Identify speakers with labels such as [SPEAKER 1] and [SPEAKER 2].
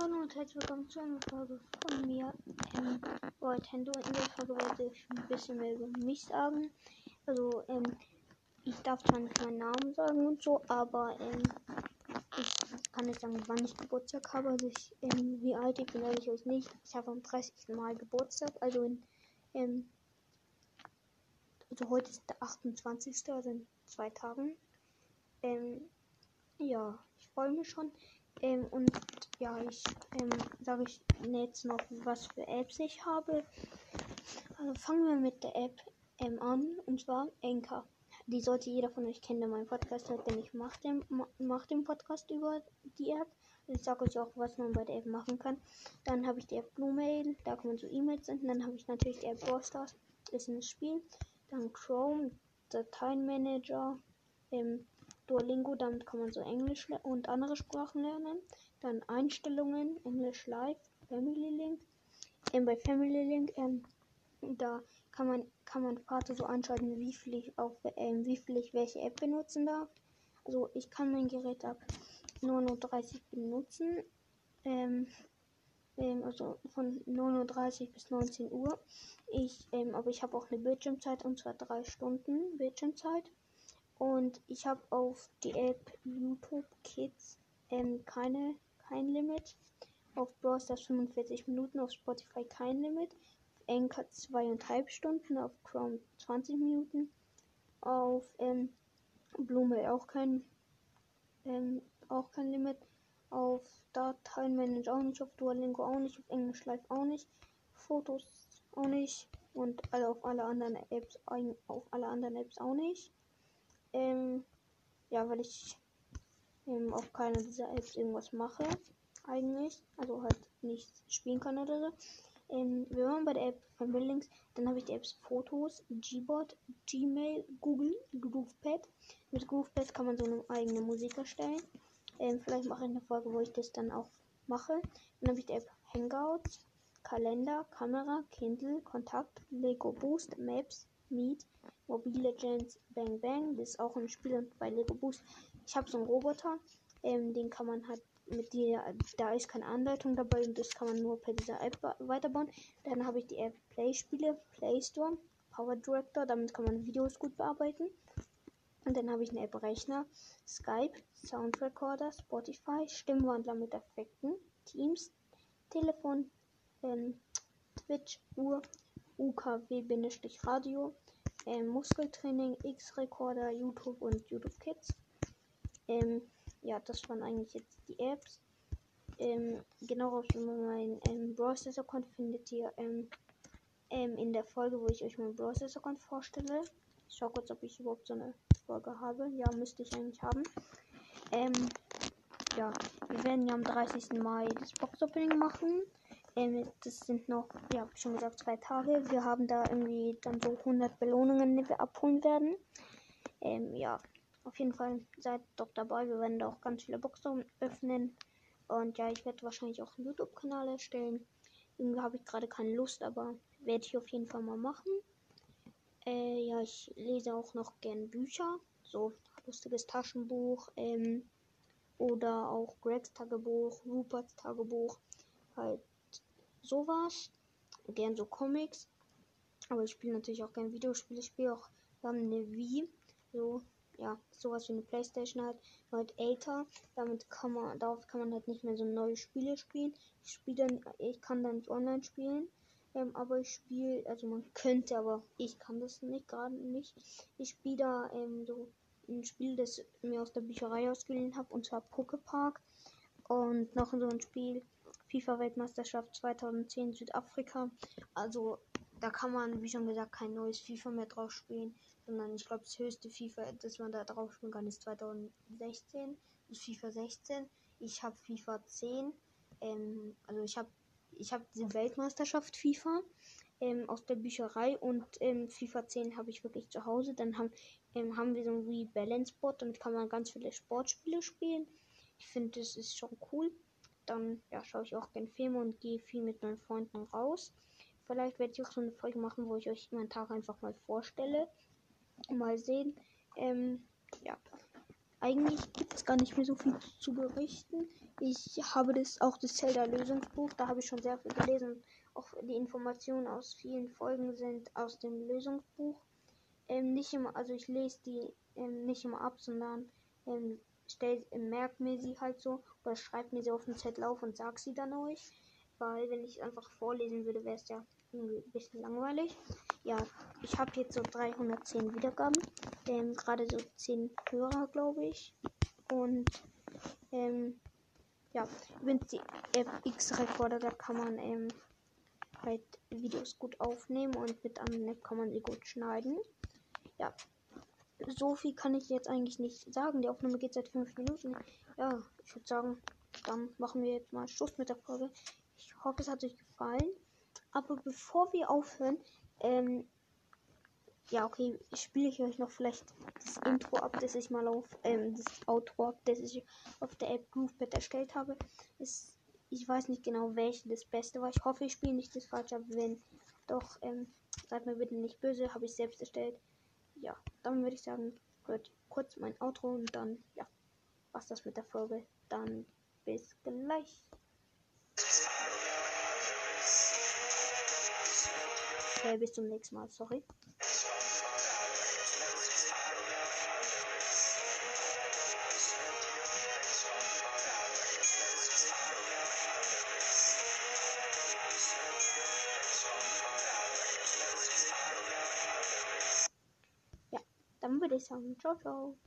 [SPEAKER 1] Hallo und herzlich willkommen zu einer Folge von mir, ähm, Nintendo. In der Folge werde ich ein bisschen mehr über mich sagen. Also, ähm, ich darf zwar nicht meinen Namen sagen und so, aber, ähm, ich kann nicht sagen, wann ich Geburtstag habe. Also, ich, ähm, wie alt ich bin, sage ich euch nicht. Ich habe am 30. Mal Geburtstag, also in, ähm, also heute ist der 28. also in zwei Tagen. Ähm, ja, ich freue mich schon. Ähm, und ja, ich ähm, sage ich jetzt noch, was für Apps ich habe. Also fangen wir mit der App ähm, an, und zwar Anchor. Die sollte jeder von euch kennen, der meinen Podcast hört, denn ich mache den, mach den Podcast über die App. Ich sage euch auch, was man bei der App machen kann. Dann habe ich die App Blue Mail, da kann man so E-Mails senden. Dann habe ich natürlich die App Brawl Stars, ist ein Spiel. Dann Chrome, Dateienmanager, ähm, Duolingo, damit kann man so Englisch und andere Sprachen lernen. Dann Einstellungen, Englisch Live, Family Link. Ähm, bei Family Link, ähm, da kann man, kann man Vater so anschalten, wie viel ich auf, ähm, wie viel ich welche App benutzen darf. Also ich kann mein Gerät ab 39 benutzen. Ähm, ähm, also von 39 bis 19 Uhr. Ich, ähm, aber ich habe auch eine Bildschirmzeit und zwar drei Stunden Bildschirmzeit. Und ich habe auf die App YouTube Kids ähm, keine, kein Limit. Auf Brawl Stars 45 Minuten, auf Spotify kein Limit. Auf Anchor zweieinhalb Stunden, auf Chrome 20 Minuten. Auf ähm, Blume auch kein, ähm, auch kein Limit. Auf Dateienmanager auch nicht, auf Duolingo auch nicht, auf Englisch Live auch nicht. Fotos auch nicht. Und alle auf alle anderen Apps, auf alle anderen Apps auch nicht. Ähm, ja, weil ich ähm, auf keiner dieser Apps irgendwas mache. Eigentlich. Also halt nicht spielen kann oder so. Ähm, wir waren bei der App von Buildings. Dann habe ich die Apps Fotos, Gboard, Gmail, Google, GroovePad. Mit GroovePad kann man so eine eigene Musik erstellen. Ähm, vielleicht mache ich eine Folge, wo ich das dann auch mache. Dann habe ich die App Hangouts, Kalender, Kamera, Kindle, Kontakt, Lego Boost, Maps, Meet, Mobile Legends Bang Bang. Das ist auch ein Spiel bei Lego Boost. Ich habe so einen Roboter, ähm, den kann man halt mit dir, da ist keine Anleitung dabei und das kann man nur per dieser App weiterbauen. Dann habe ich die App Play Spiele, Play Store, Power Director, damit kann man Videos gut bearbeiten. Und dann habe ich eine App Rechner, Skype, Sound Recorder, Spotify, Stimmwandler mit Effekten, Teams, Telefon, ähm, Twitch, Uhr, UKW-Radio, ähm, Muskeltraining, X-Recorder, YouTube und YouTube Kids. Ähm, ja, das waren eigentlich jetzt die Apps. Ähm, genau auf mein ähm, Browser Account findet ihr ähm, ähm, in der Folge, wo ich euch meinen Browser Account vorstelle. Ich schau kurz, ob ich überhaupt so eine Folge habe. Ja, müsste ich eigentlich haben. Ähm, ja, wir werden ja am 30. Mai das Box Opening machen. Ähm, das sind noch, ja, schon gesagt, zwei Tage. Wir haben da irgendwie dann so 100 Belohnungen, die wir abholen werden. Ja, auf jeden Fall seid doch dabei. Wir werden da auch ganz viele Boxen öffnen. Und ja, ich werde wahrscheinlich auch einen YouTube-Kanal erstellen. Irgendwie habe ich gerade keine Lust, aber werde ich auf jeden Fall mal machen. Äh, ja, ich lese auch noch gern Bücher. So lustiges Taschenbuch. Ähm, oder auch Gregs Tagebuch, Ruperts Tagebuch. Halt sowas. Gern so Comics. Aber ich spiele natürlich auch gern Videospiele. Ich spiele auch, wir eine Wii. So, ja, sowas wie eine Playstation halt. Halt älter. Damit kann man, darauf kann man halt nicht mehr so neue Spiele spielen. Ich spiele dann, ich kann da nicht online spielen. Ähm, aber ich spiele, also man könnte, aber ich kann das nicht gerade nicht. Ich spiele da ähm, so ein Spiel, das mir aus der Bücherei ausgeliehen habe, und zwar Pokepark. Und noch so ein Spiel, FIFA-Weltmeisterschaft 2010 Südafrika. Also da kann man, wie schon gesagt, kein neues FIFA mehr drauf spielen, sondern ich glaube, das höchste FIFA, das man da drauf spielen kann, ist 2016, ist FIFA 16. Ich habe FIFA 10. Ähm, also ich habe ich habe diese Weltmeisterschaft FIFA ähm, aus der Bücherei und ähm, FIFA 10 habe ich wirklich zu Hause. Dann haben, ähm, haben wir so ein Wii Balance Board, damit kann man ganz viele Sportspiele spielen. Ich finde, das ist schon cool dann ja, schaue ich auch gerne Filme und gehe viel mit meinen Freunden raus. Vielleicht werde ich auch so eine Folge machen, wo ich euch meinen Tag einfach mal vorstelle. Mal sehen. Ähm, ja. Eigentlich gibt es gar nicht mehr so viel zu berichten. Ich habe das auch das Zelda-Lösungsbuch, da habe ich schon sehr viel gelesen. Auch die Informationen aus vielen Folgen sind aus dem Lösungsbuch. Ähm, nicht immer, also ich lese die ähm, nicht immer ab, sondern ähm, stell, mir sie halt so oder schreibe mir sie auf den Zettel auf und sag sie dann euch. Weil wenn ich einfach vorlesen würde, wäre es ja ein bisschen langweilig. Ja, ich habe jetzt so 310 Wiedergaben. Ähm, Gerade so 10 Hörer, glaube ich. Und ähm, ja, übrigens die App X-Recorder, da kann man ähm, halt Videos gut aufnehmen und mit einem App kann man sie gut schneiden. Ja, so viel kann ich jetzt eigentlich nicht sagen. Die Aufnahme geht seit 5 Minuten. Ja, ich würde sagen, dann machen wir jetzt mal Schluss mit der Folge. Ich hoffe, es hat euch gefallen. Aber bevor wir aufhören, ähm, ja, okay, spiele ich euch noch vielleicht das Intro ab, das ich mal auf, ähm, das Outro ab, das ich auf der App Groovepad erstellt habe. Ist, ich weiß nicht genau, welche das Beste war. Ich hoffe, ich spiele nicht das falsche, aber wenn doch, ähm, seid mir bitte nicht böse, habe ich selbst erstellt. Ja, dann würde ich sagen, wird kurz mein Outro und dann, ja, was das mit der Folge. Dann bis gleich. Okay, bis zum nächsten Mal, sorry. Ja, dann würde ich sagen, ciao, ciao.